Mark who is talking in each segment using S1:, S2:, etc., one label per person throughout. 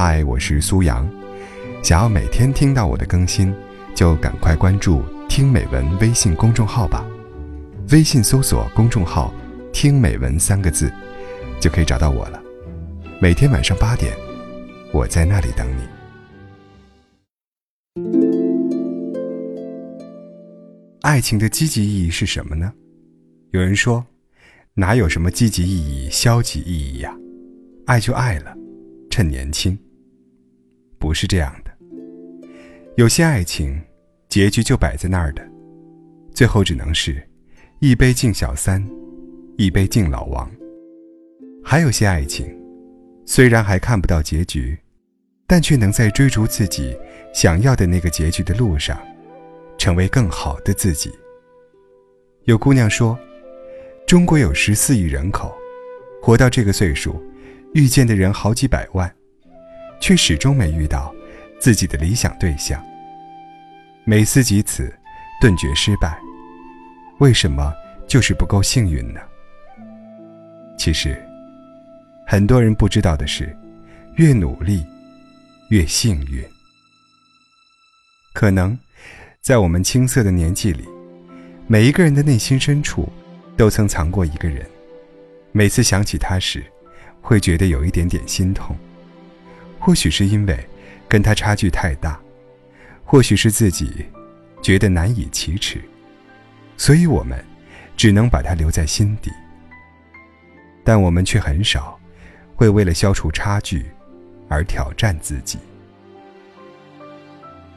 S1: 嗨，我是苏阳。想要每天听到我的更新，就赶快关注“听美文”微信公众号吧。微信搜索公众号“听美文”三个字，就可以找到我了。每天晚上八点，我在那里等你。爱情的积极意义是什么呢？有人说，哪有什么积极意义、消极意义呀？爱就爱了，趁年轻。不是这样的。有些爱情，结局就摆在那儿的，最后只能是，一杯敬小三，一杯敬老王。还有些爱情，虽然还看不到结局，但却能在追逐自己想要的那个结局的路上，成为更好的自己。有姑娘说，中国有十四亿人口，活到这个岁数。遇见的人好几百万，却始终没遇到自己的理想对象。每思及此，顿觉失败。为什么就是不够幸运呢？其实，很多人不知道的是，越努力，越幸运。可能，在我们青涩的年纪里，每一个人的内心深处，都曾藏过一个人。每次想起他时，会觉得有一点点心痛，或许是因为跟他差距太大，或许是自己觉得难以启齿，所以我们只能把他留在心底。但我们却很少会为了消除差距而挑战自己。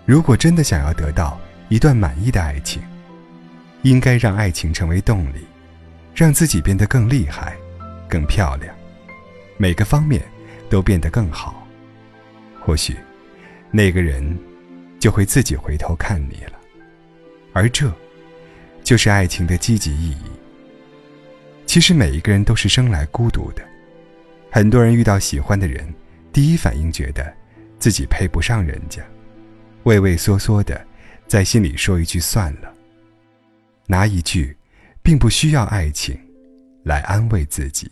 S1: 如果真的想要得到一段满意的爱情，应该让爱情成为动力，让自己变得更厉害、更漂亮。每个方面都变得更好，或许那个人就会自己回头看你了，而这就是爱情的积极意义。其实每一个人都是生来孤独的，很多人遇到喜欢的人，第一反应觉得自己配不上人家，畏畏缩缩的在心里说一句算了，拿一句并不需要爱情来安慰自己。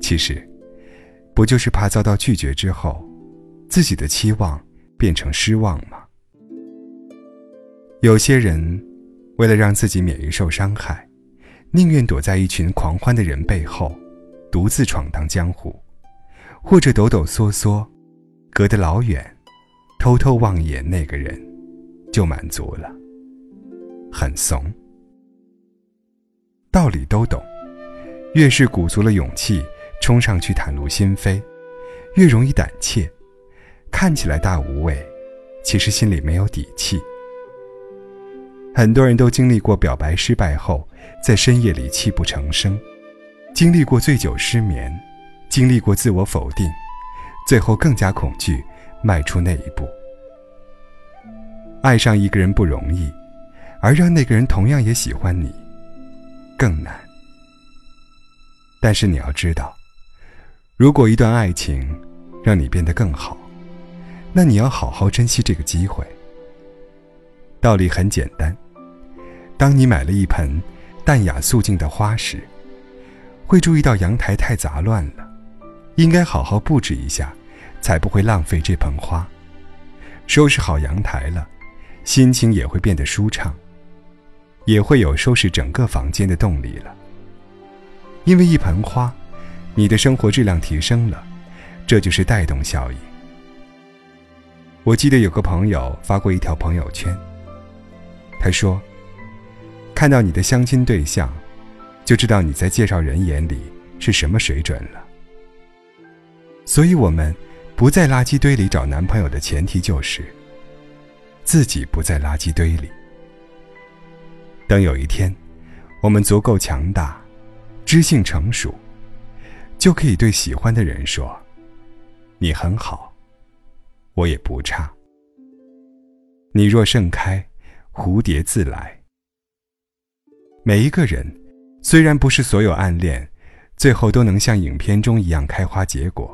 S1: 其实，不就是怕遭到拒绝之后，自己的期望变成失望吗？有些人，为了让自己免于受伤害，宁愿躲在一群狂欢的人背后，独自闯荡江湖，或者抖抖嗦嗦，隔得老远，偷偷望眼那个人，就满足了。很怂，道理都懂，越是鼓足了勇气。冲上去袒露心扉，越容易胆怯，看起来大无畏，其实心里没有底气。很多人都经历过表白失败后，在深夜里泣不成声，经历过醉酒失眠，经历过自我否定，最后更加恐惧迈出那一步。爱上一个人不容易，而让那个人同样也喜欢你，更难。但是你要知道。如果一段爱情让你变得更好，那你要好好珍惜这个机会。道理很简单，当你买了一盆淡雅素净的花时，会注意到阳台太杂乱了，应该好好布置一下，才不会浪费这盆花。收拾好阳台了，心情也会变得舒畅，也会有收拾整个房间的动力了。因为一盆花。你的生活质量提升了，这就是带动效应。我记得有个朋友发过一条朋友圈，他说：“看到你的相亲对象，就知道你在介绍人眼里是什么水准了。”所以，我们不在垃圾堆里找男朋友的前提就是自己不在垃圾堆里。等有一天，我们足够强大，知性成熟。就可以对喜欢的人说：“你很好，我也不差。你若盛开，蝴蝶自来。”每一个人，虽然不是所有暗恋，最后都能像影片中一样开花结果，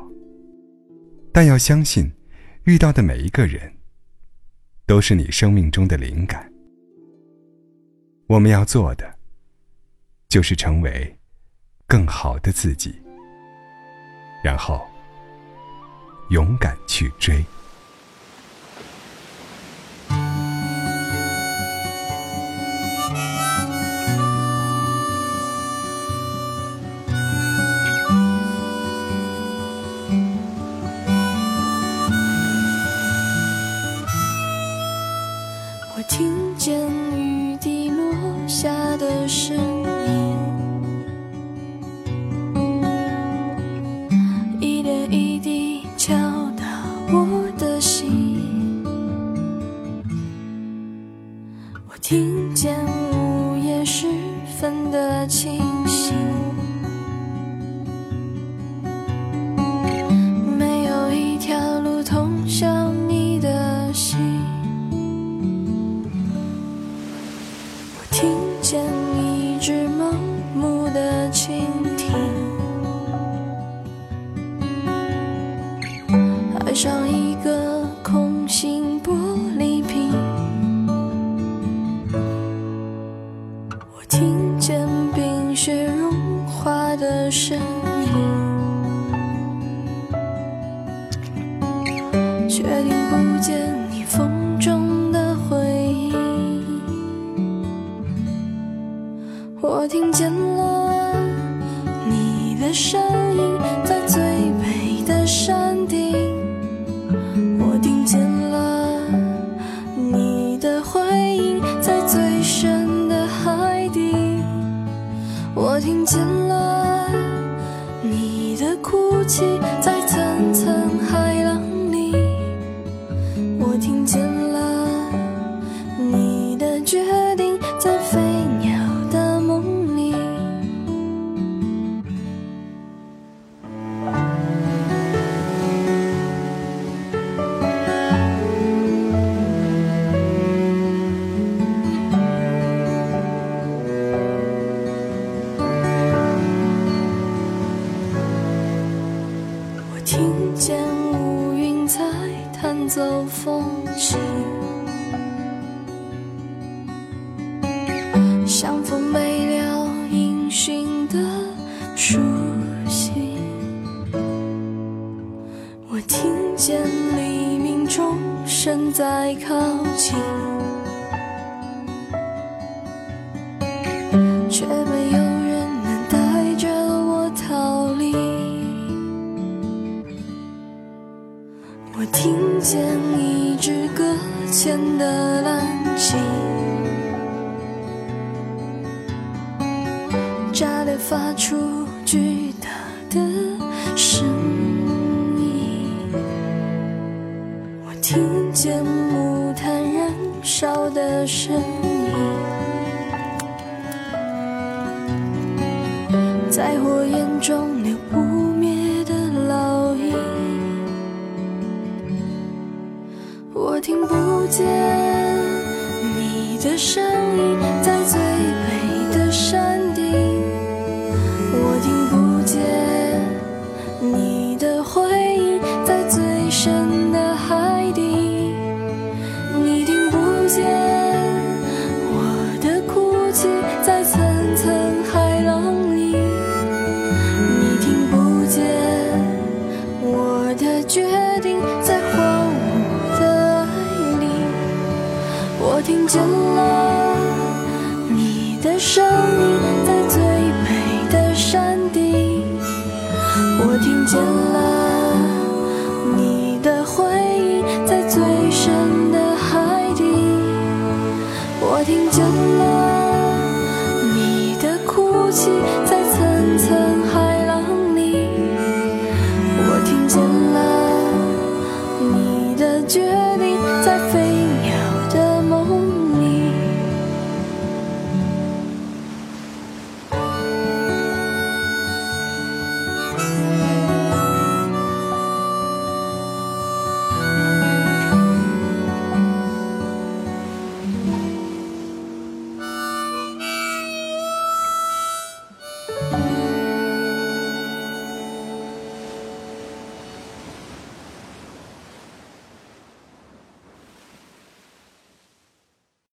S1: 但要相信，遇到的每一个人，都是你生命中的灵感。我们要做的，就是成为更好的自己。然后，勇敢去追。
S2: 见冰雪融化的声音，却听不见你风中的回音。我听见了你的声音，听见了你的哭泣，在听见一只搁浅的蓝鲸，炸裂发出巨大的声音。我听见木炭燃烧的声音不见你的声音，在最北的山顶。我听不见你的回音，在最深的海底。你听不见我的哭泣，在见了